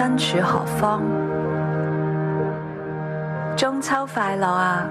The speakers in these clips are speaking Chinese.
身处何方？中秋快乐啊！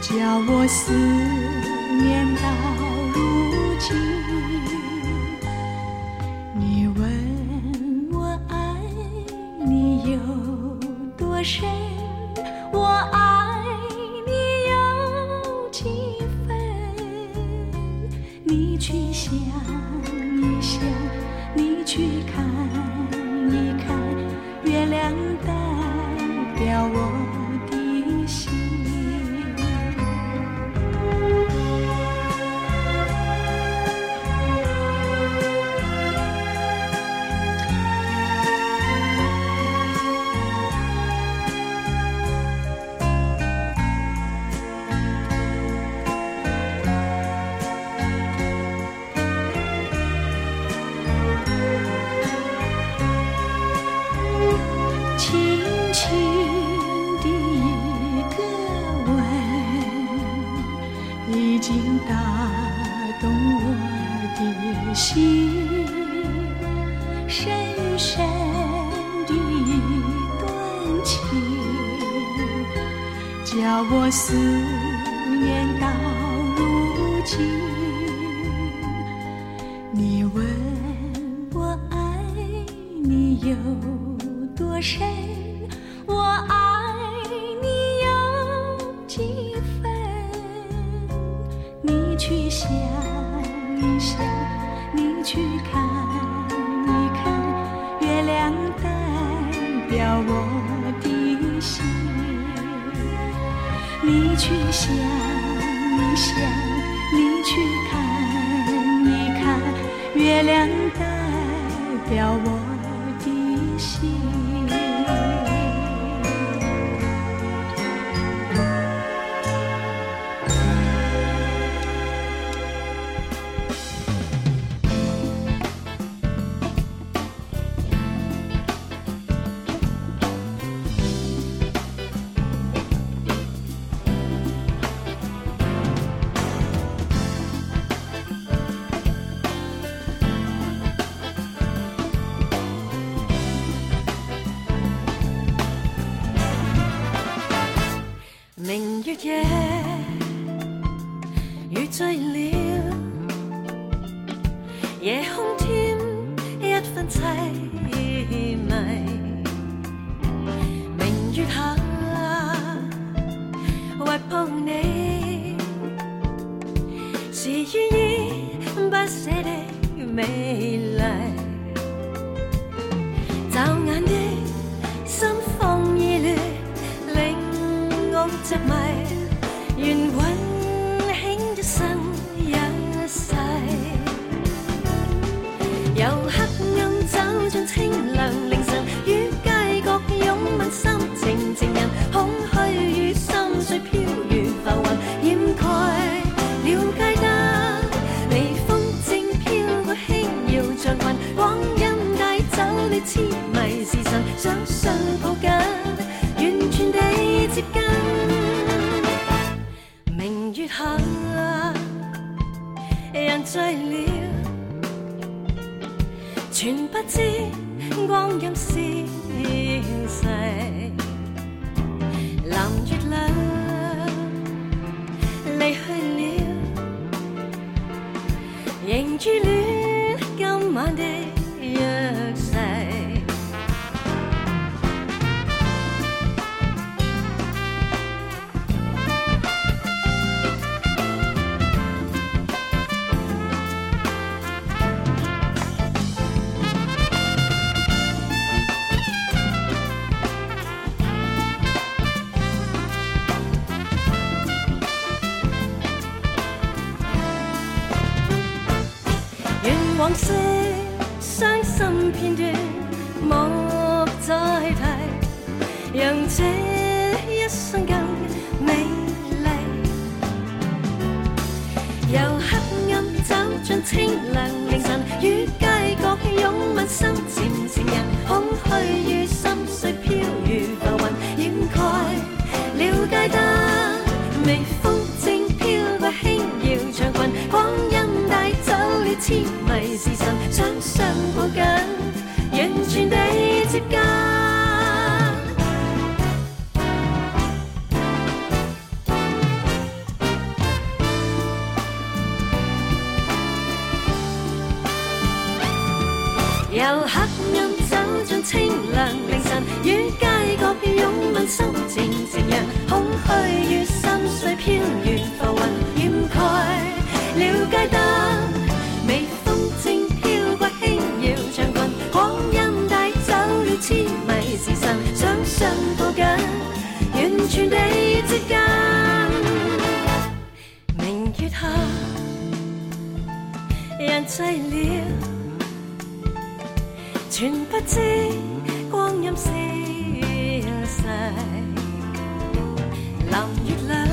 叫我思念到如今，你问我爱你有多深，我爱。是愿意不舍的美丽。心思。人醉了，全不知光阴消逝。蓝月亮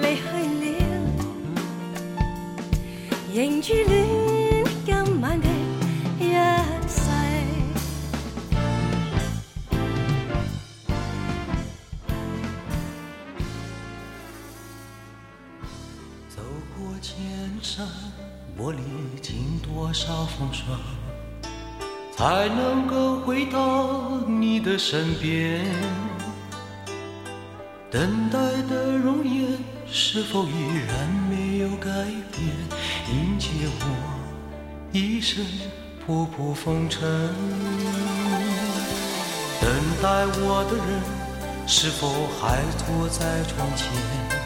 离去了，仍眷恋。我历经多少风霜，才能够回到你的身边？等待的容颜是否依然没有改变？迎接我一身仆仆风尘。等待我的人是否还坐在窗前？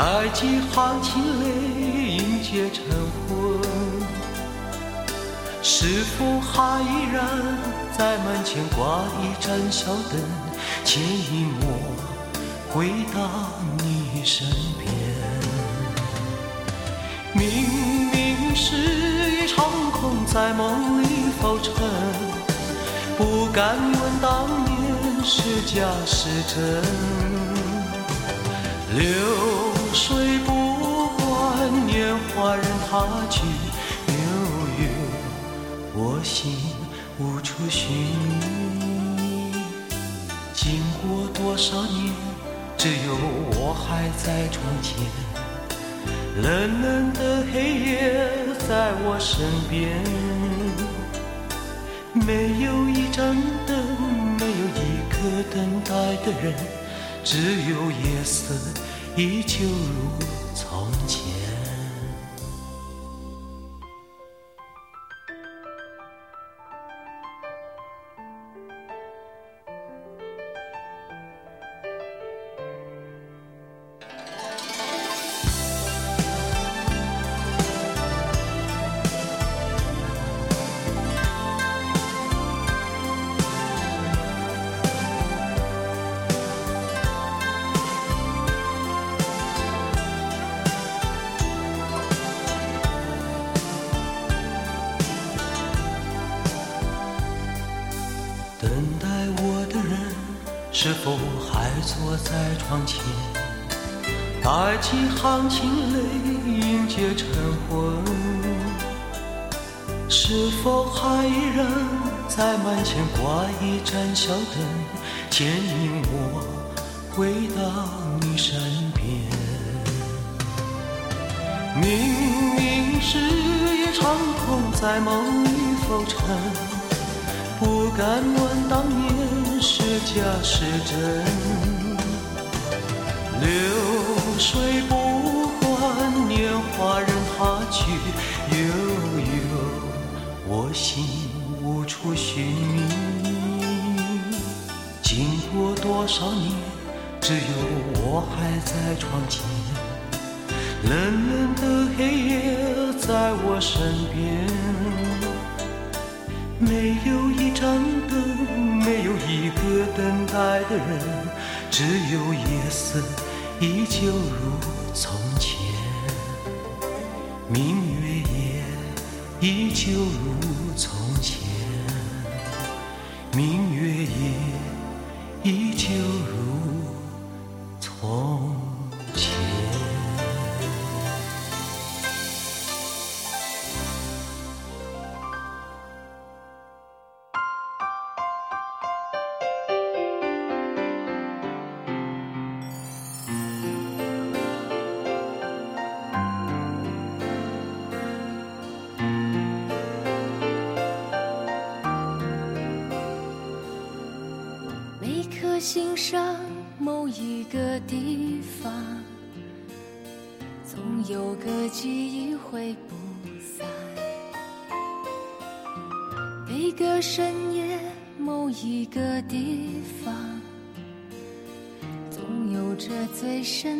带几行清泪迎接晨昏，是否还依然在门前挂一盏小灯，牵引我回到你身边？明明是一场空，在梦里浮沉，不敢问当年是假是真，留。水不管年华任它去悠悠，我心无处寻觅。经过多少年，只有我还在窗前，冷冷的黑夜在我身边，没有一盏灯，没有一个等待的人，只有夜色。依旧如。当情泪，迎接晨昏。是否还依然在门前挂一盏小灯，牵引我回到你身边？明明是一场空，在梦里浮沉。不敢问当年是假是真，流水。不。年华任它去悠悠，我心无处寻觅。经过多少年，只有我还在窗前。冷冷的黑夜在我身边，没有一盏灯，没有一个等待的人，只有夜色依旧如。明月也依旧如从前。明月也依旧。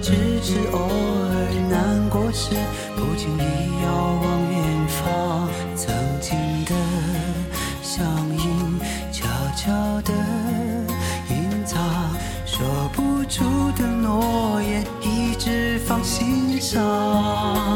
只是偶尔难过时，不经意遥望远方，曾经的乡音悄悄地隐藏，说不出的诺言一直放心上。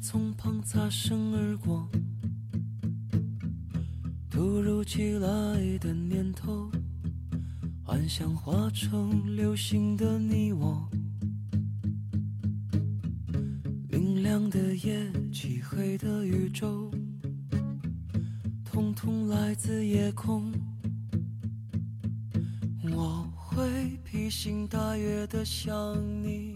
从旁擦身而过，突如其来的念头，幻想化成流星的你我，明亮的夜，漆黑的宇宙，统统来自夜空，我会披星戴月的想你。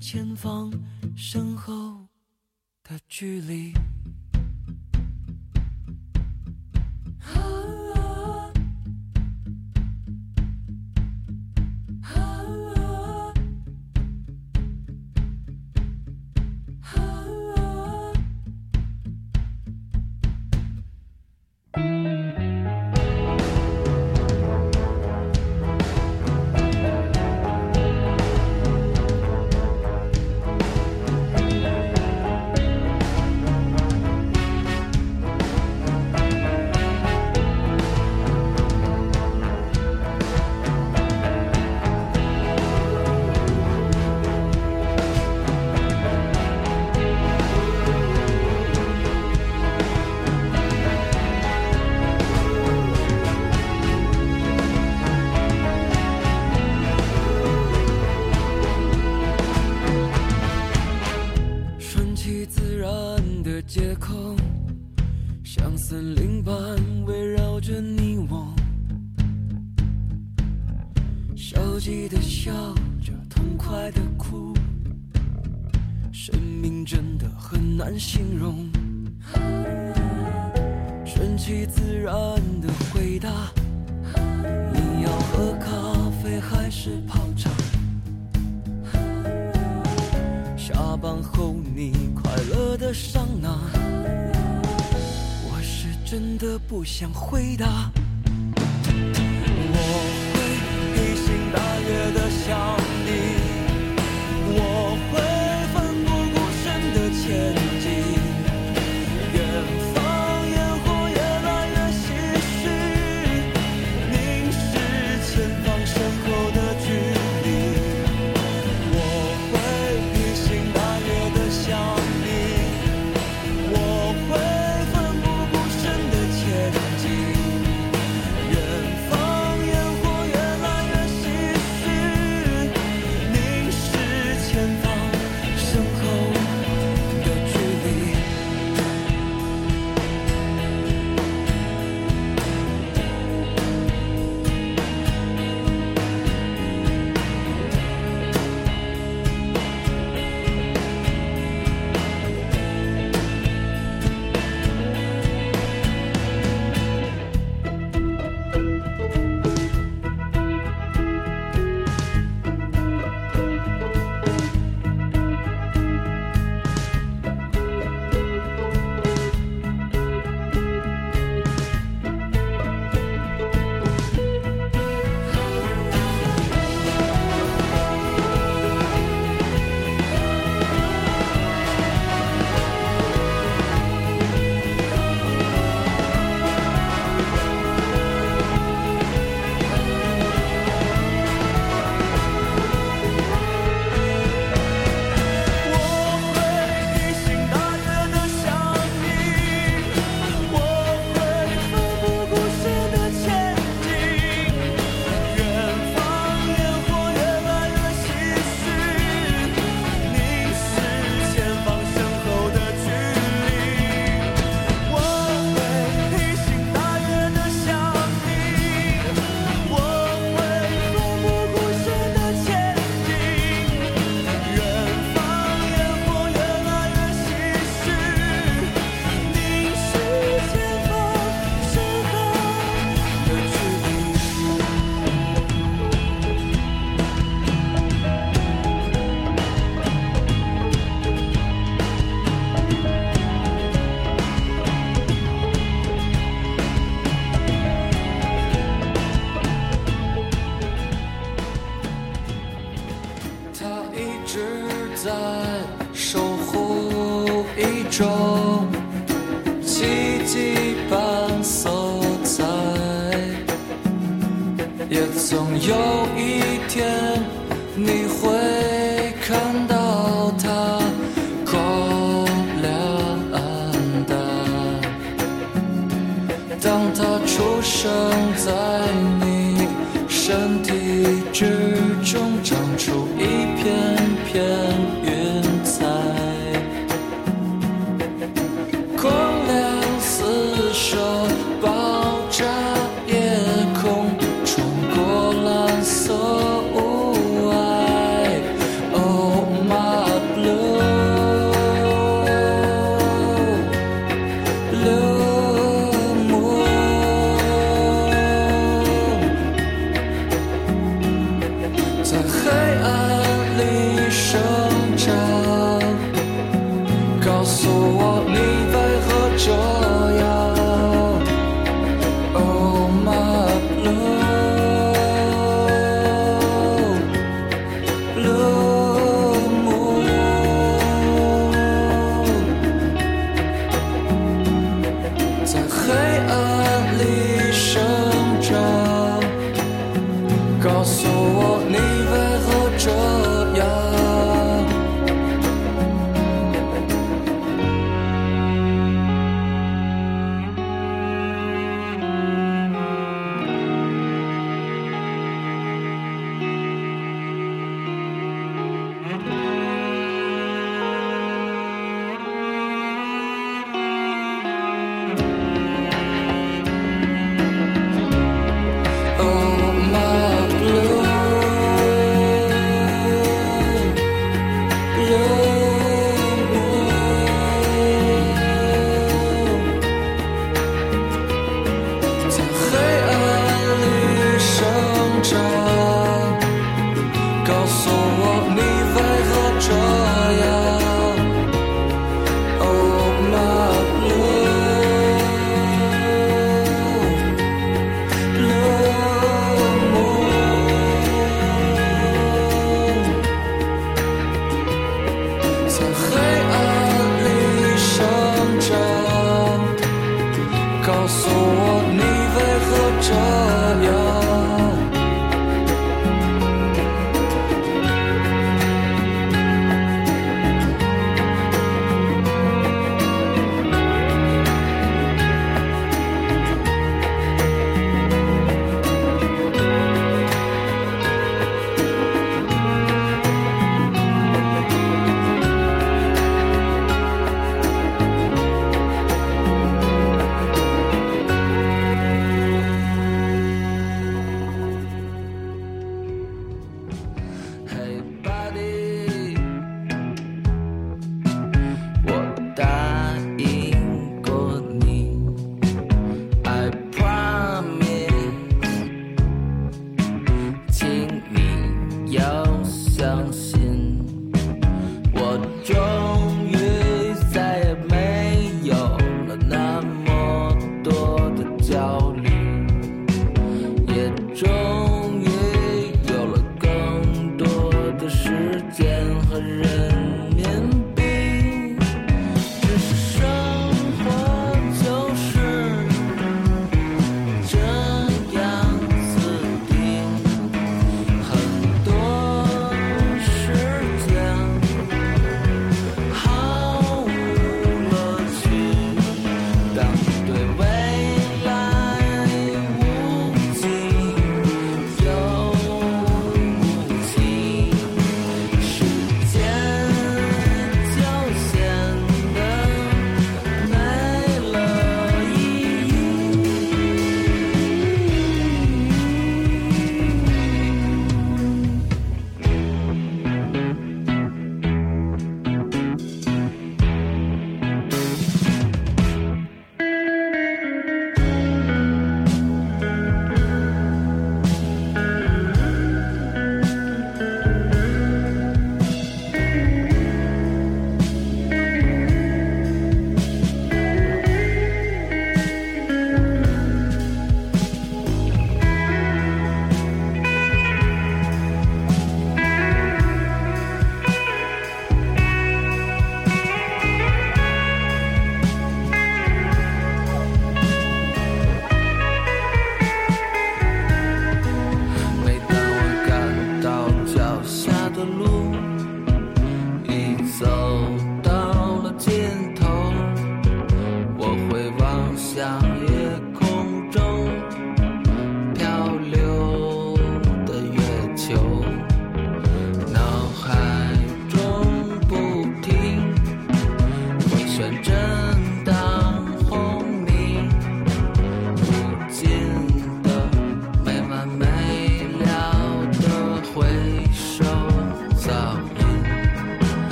前方，身后的距离。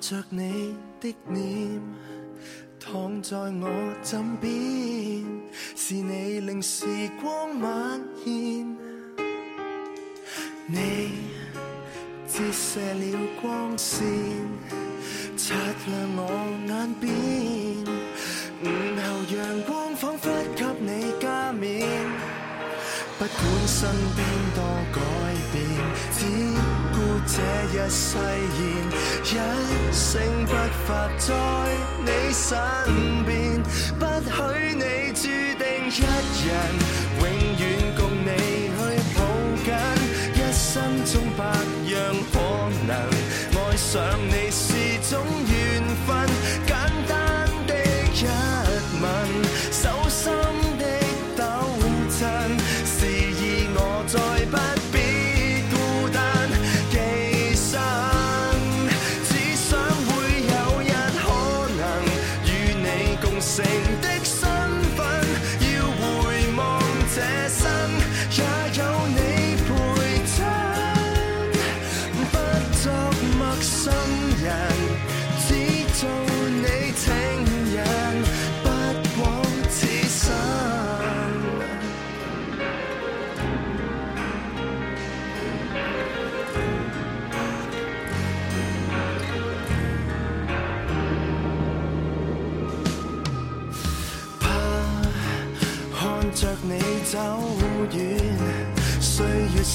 着你的脸，躺在我枕边，是你令时光蔓延。你折射了光线，擦亮我眼边。午后阳光仿佛。不管身边多改变，只顾这一誓言，一声不发在你身边，不许你注定一人，永远共你去抱紧，一生中百样可能，爱上你。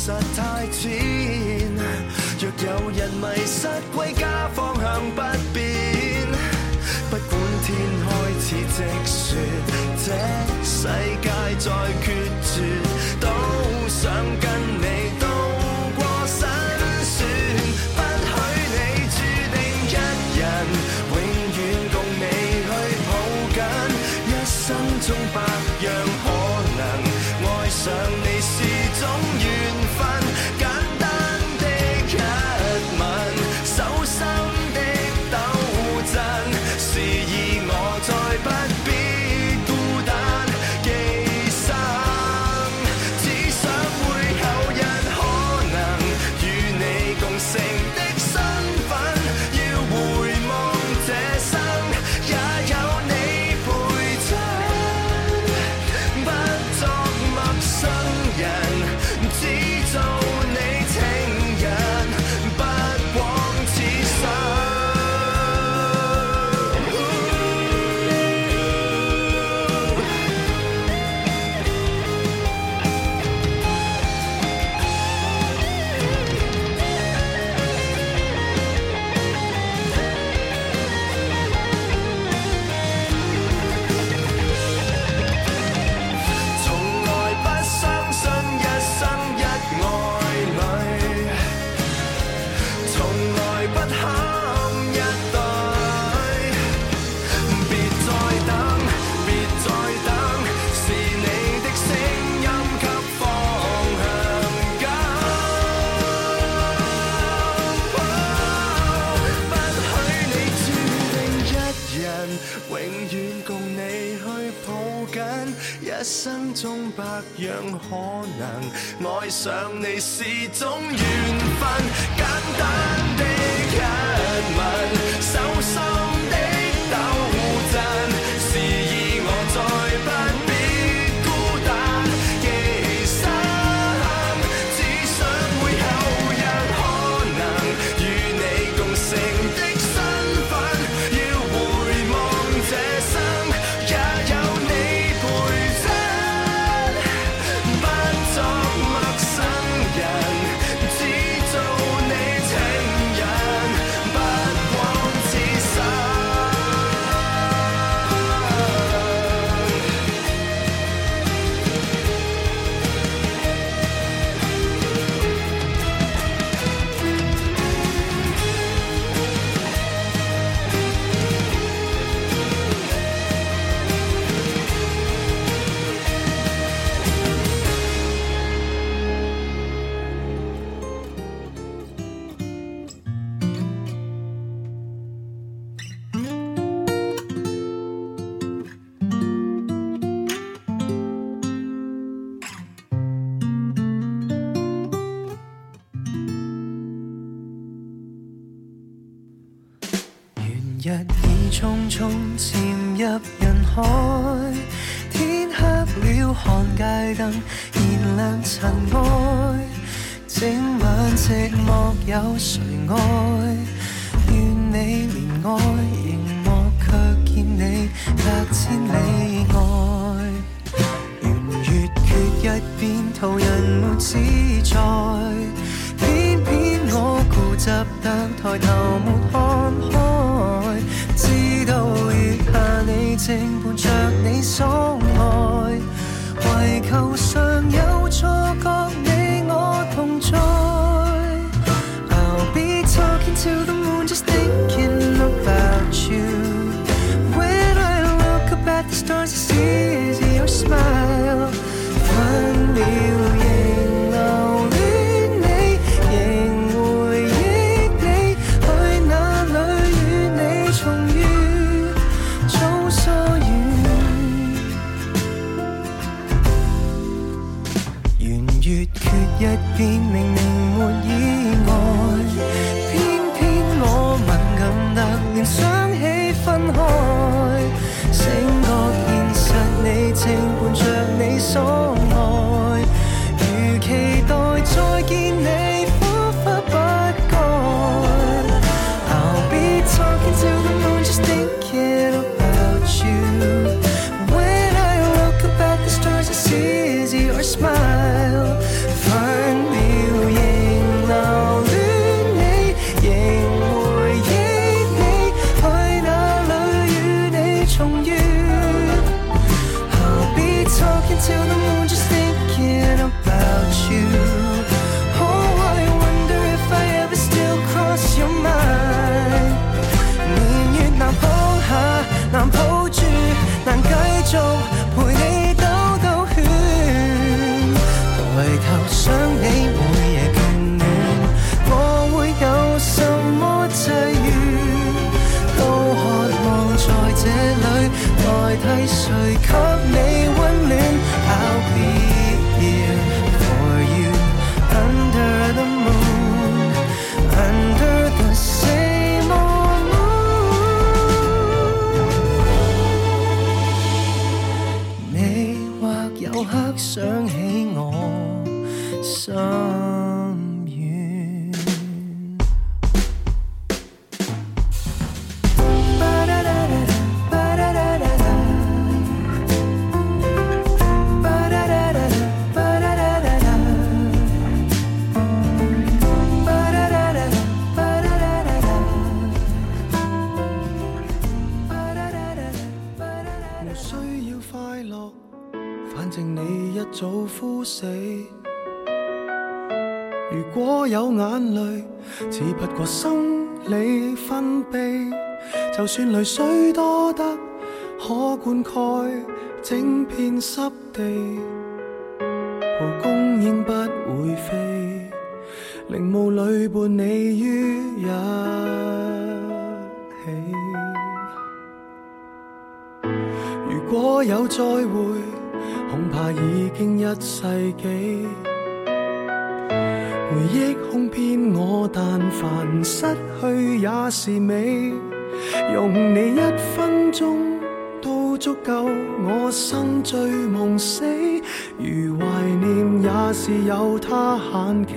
实太浅。若有人迷失归家方向不辨，不管天开始直雪，这世界在决绝，都想跟你渡过心酸。不许你注定一人，永远共你去抱紧，一生中百样可能，爱上。想你是种。一边途人没自在，偏偏我固执得抬头没看开，知道月下你正伴着你所爱，唯求尚有错觉。如果有眼泪，只不过生理分泌。就算泪水多得可灌溉整片湿地，蒲公英不会飞，陵墓里伴你于一起。如果有再会，恐怕已经一世纪。回忆哄骗我，但凡失去也是美。用你一分钟都足够我生醉梦死。如怀念也是有它限期，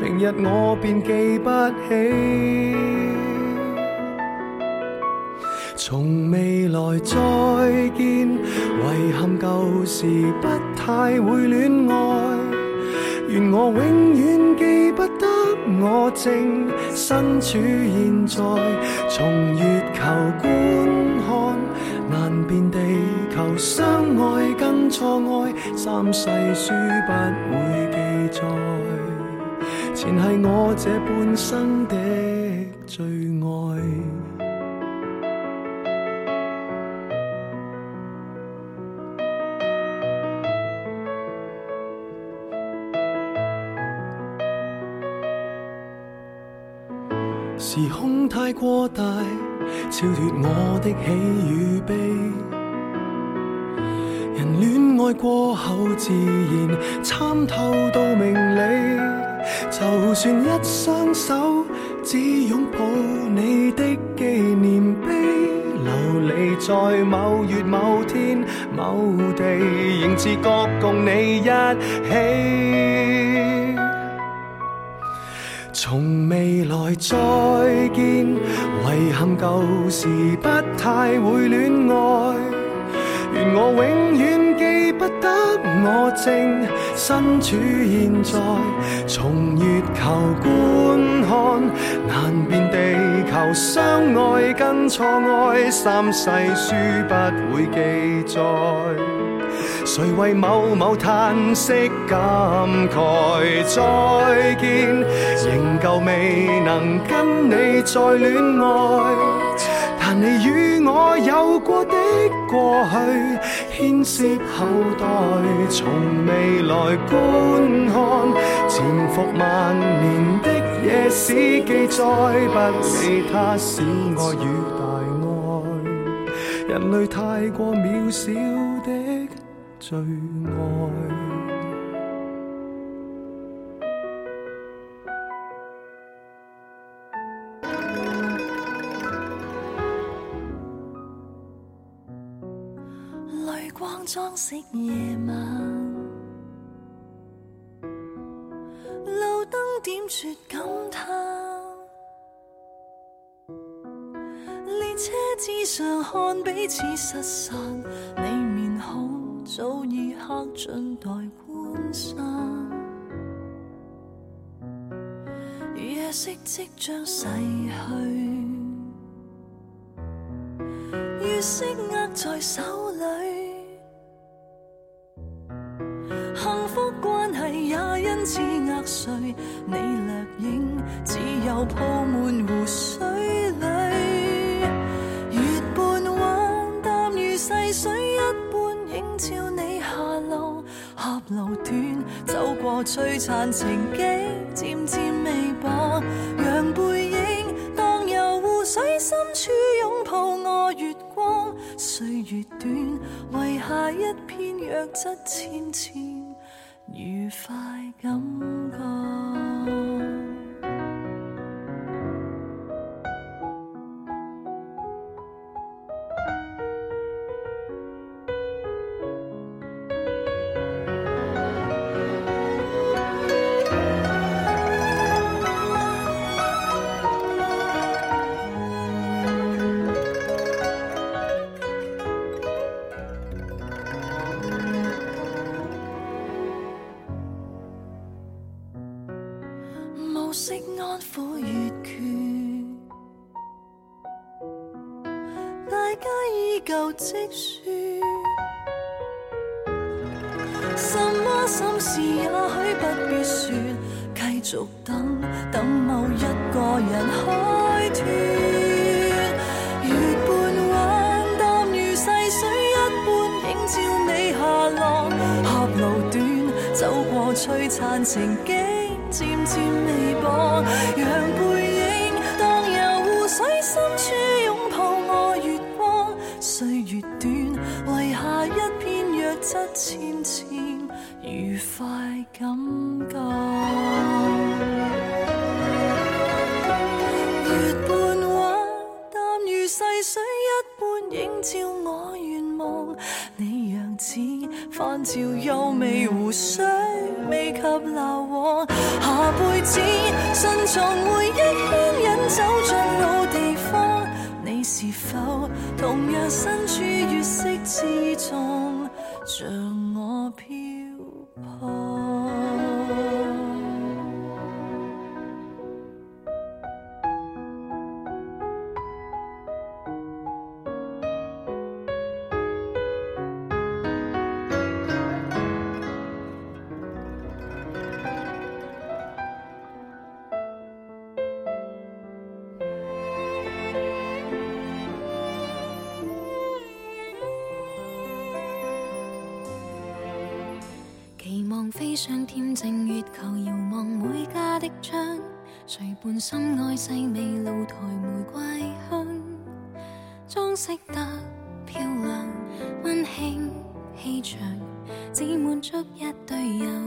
明日我便记不起。从未来再见，遗憾旧时不太会恋爱。愿我永远记不得，我正身处现在，从月球观看，难辨地球相爱跟错爱，三世书不会记载，前系我这半生的最爱。时空太过大，超脱我的喜与悲。人恋爱过后，自然参透到明理。就算一双手只拥抱你的纪念碑，流离在某月某天某地，仍自觉共你一起。从未来再见，遗憾旧时不太会恋爱。愿我永远记不得，我正身处现在。从月球观看，难辨地球相爱跟错爱，三世书不会记载。谁为某某叹息感慨？再见，仍旧未能跟你再恋爱。但你与我有过的过去，牵涉后代，从未来观看，潜伏万年的野史记载，不理他小爱与大爱，人类太过渺小的。最爱，泪光装饰夜晚，路灯点绝感叹，列车之上看彼此失散，你面孔。早已刻进代棺山，夜色即将逝去，月色握在手里，幸福关系也因此压碎，你掠影，只有铺满湖水。照你下落，峡路段走过璀璨情景，渐渐微薄，让背影荡游湖水深处，拥抱我月光。岁月短，遗下一片弱质纤纤，愉快感觉。即说，什么心事也许不必说，继续等，等某一个人开脱。月半弯，淡如细水一般映照你下落。峡路段，走过璀璨情景，渐渐微薄。得漸漸愉快感覺。月半彎，淡如細水一般映照我願望。你樣子泛潮又媚湖水未及流往。下輩子深藏回憶牽引走進老地方。你是否同樣身處月色之中？像我漂泊。深爱细味露台玫瑰香，装饰得漂亮，温馨气场，只满足一对人。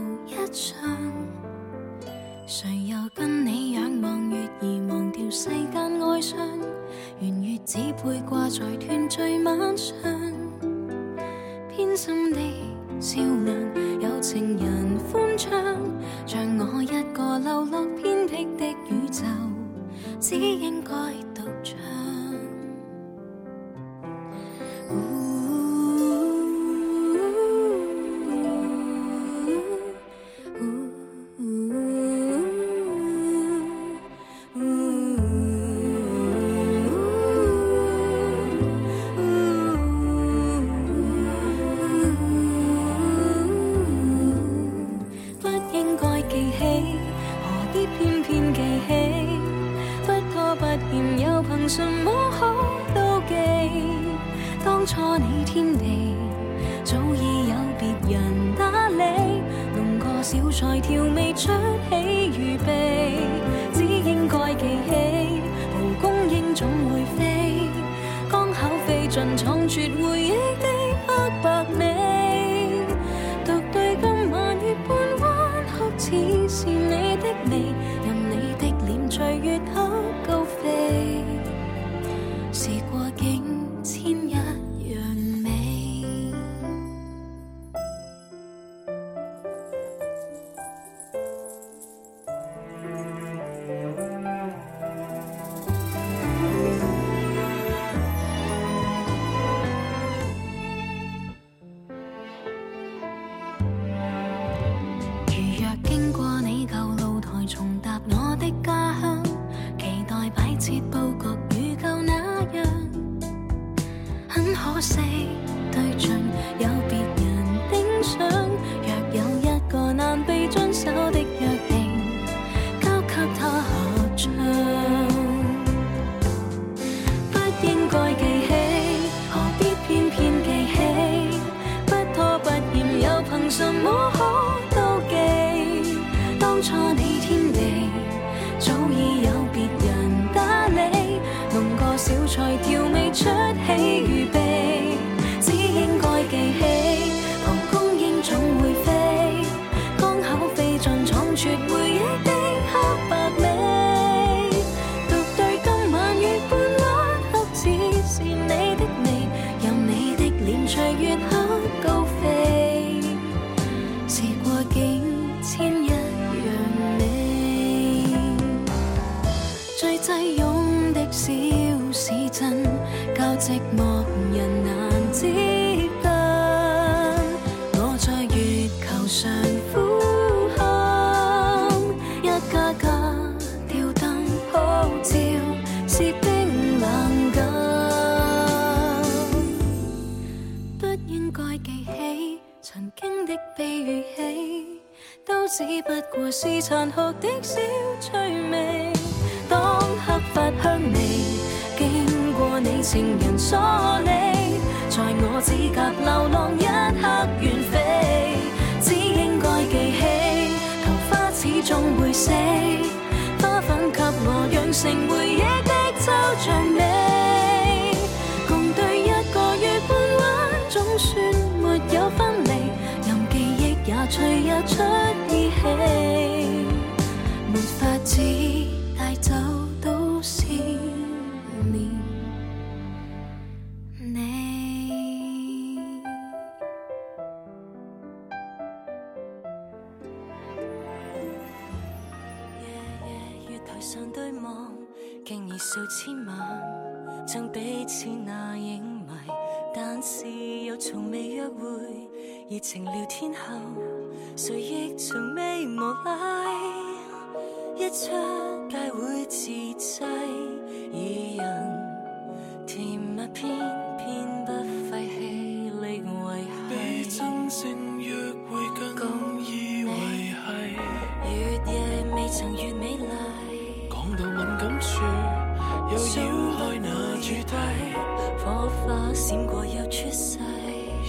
闪过又出世，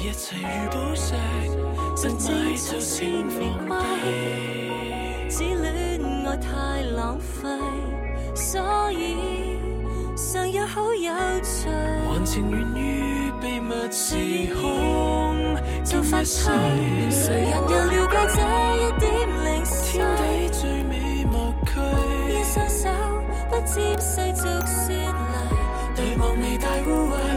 一切如宝石，不买就成浪贵。只恋爱太浪费，所以尚有好有趣。还情愿于秘密时空，就快碎。谁人又了解这一点零碎？天地最美默契，一双手不沾世俗说泥，对望未带污秽。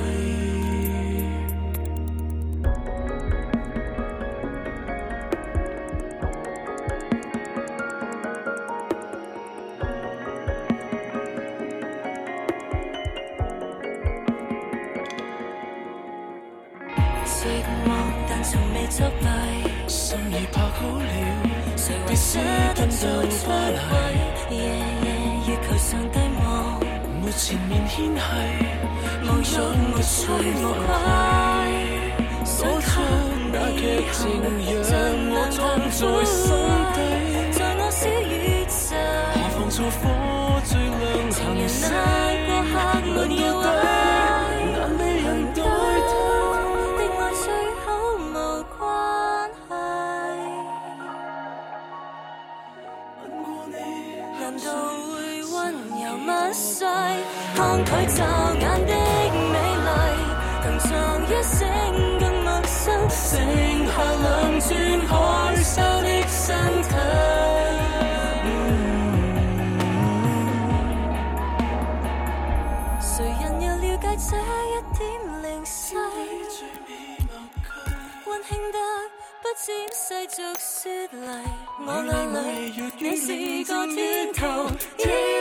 前面牵系，望向我心内，所着那剧情，让我藏在心底，在我小宇宙，何妨造火最亮行星。骤眼的美丽，一声更陌生，剩下两寸的身体。谁人有了解这一点灵犀？温馨得不沾世俗雪泥。我那里，你是个天头。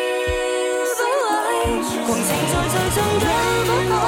最痛的不痛。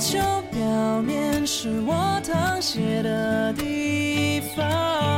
地球表面是我淌血的地方。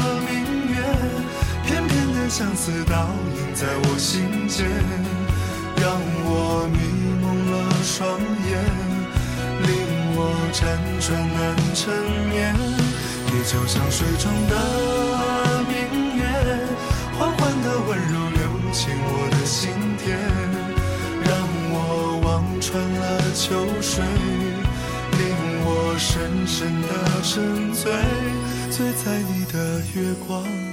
相思倒映在我心间，让我迷蒙了双眼，令我辗转难成眠。你就像水中的明月，缓缓的温柔流进我的心田，让我望穿了秋水，令我深深的沉醉，醉在你的月光。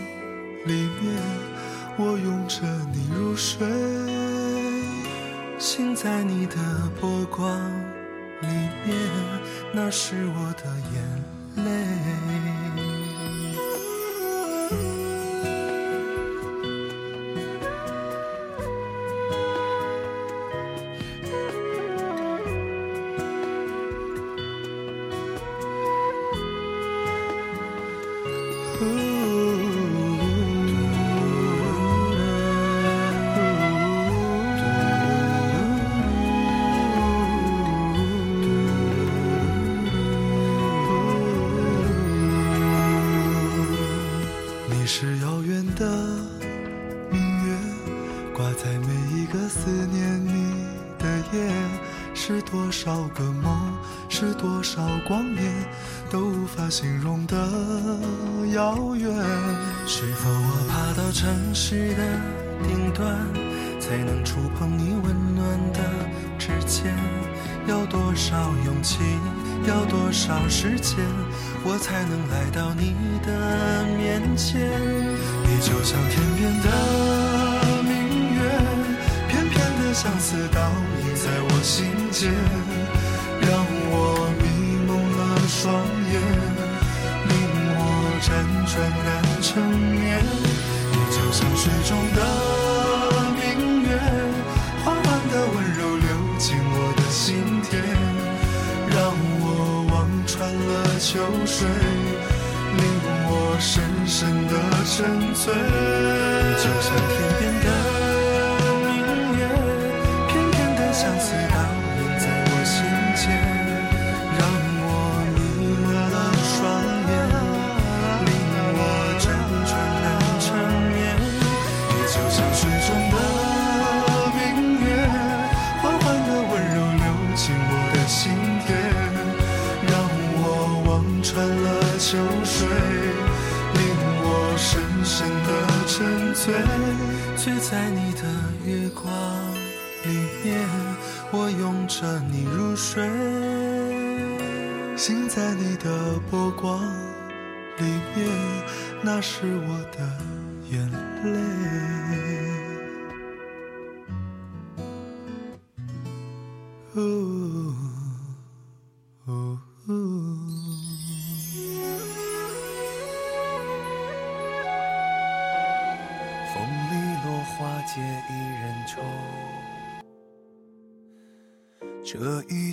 我拥着你入睡，醒在你的波光里面，那是我的眼泪。能来到你的面前，你就像天边的明月，片片的相思倒映在我心间。醉，就像天边的明月，片片的相思。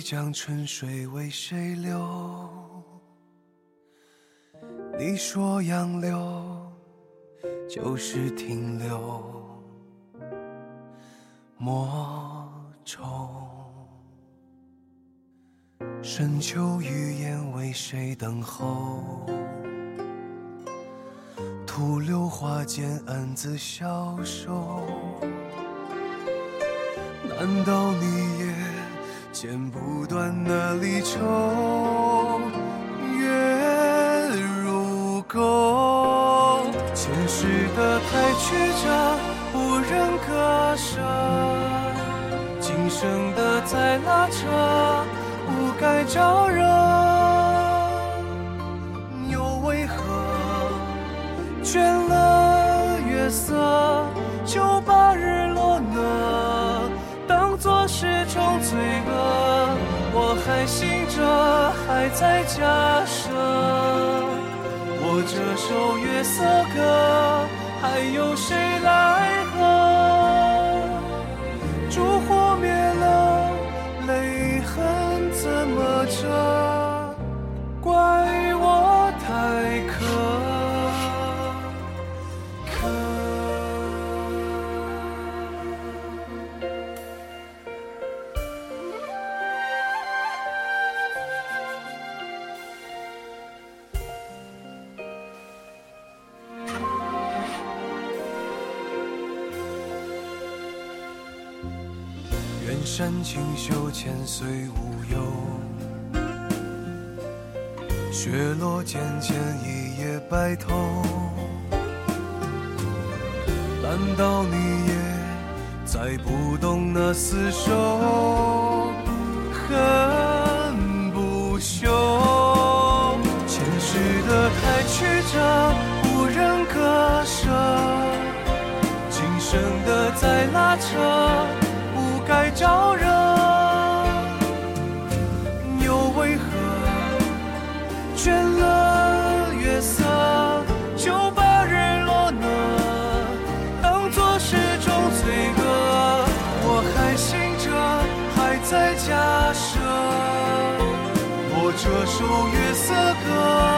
江春水为谁流？你说杨柳就是停留，莫愁。深秋雨燕为谁等候？徒留花间暗自消瘦。难道你也？剪不断的离愁，月如钩。前世的太曲折，无人割舍。今生的在拉扯，不该招惹，又为何？倦了月色，就把人。还在假设，我这首月色歌，还有谁来和？烛火。清秀千岁无忧，雪落渐渐一夜白头。难道你也再不懂那厮守？恨不休，前世的太曲折，无人割舍，今生的在拉扯。招惹，又为何倦了？月色就把日落呢，当作是种罪恶。我还醒着，还在假设，我这首月色歌。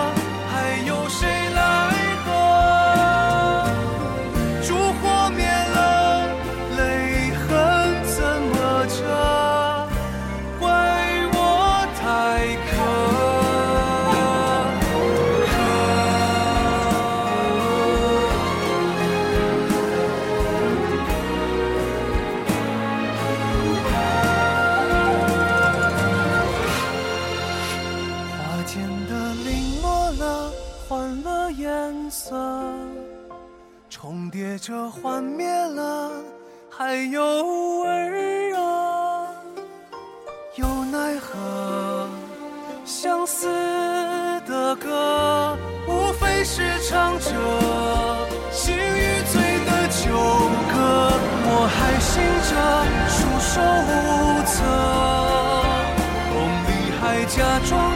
束手无策，梦里还假装。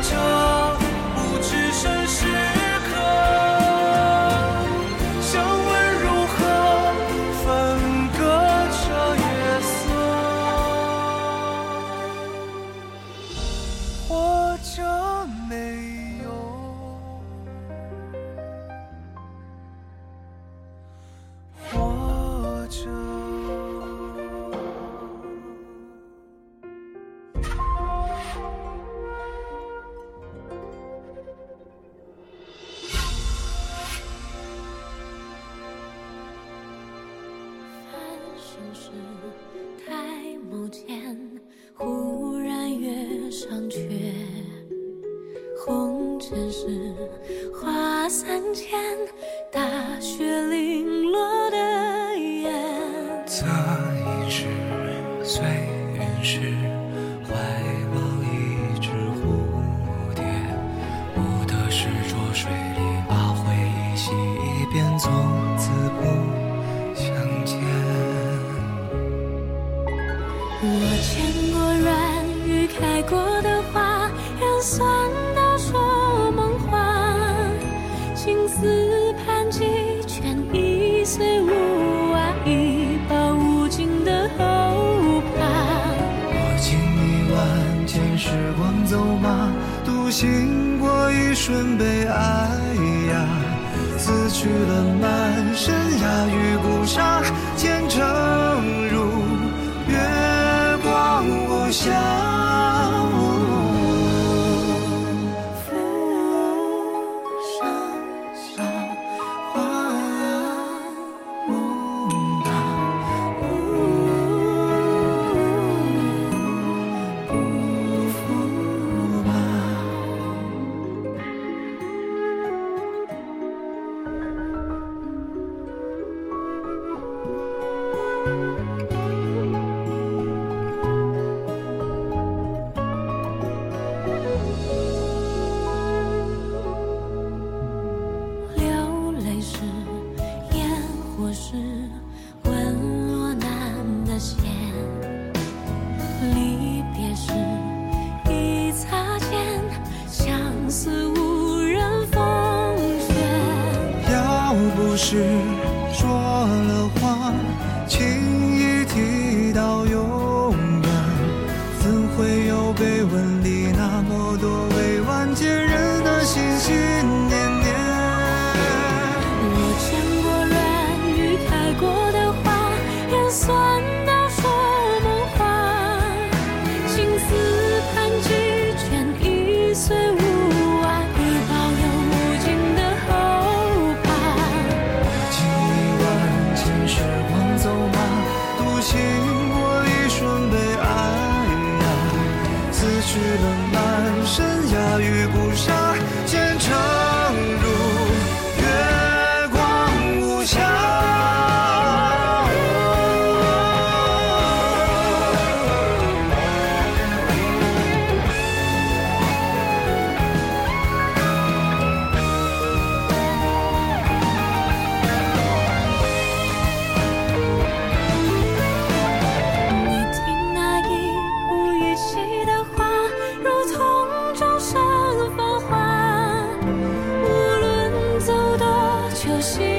初心。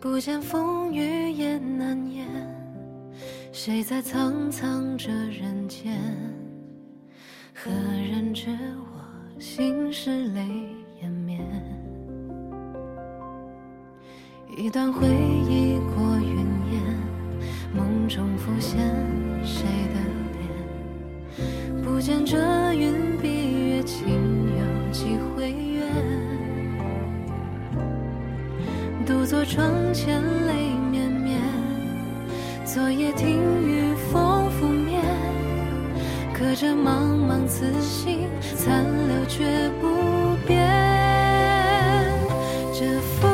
不见风雨也难言，谁在沧桑这人间？何人知我心事泪掩面？一段回忆过云烟，梦中浮现谁的脸？不见这云。坐窗前，泪绵绵。昨夜听雨，风拂面。隔着茫茫此心，残留却不变。这。风。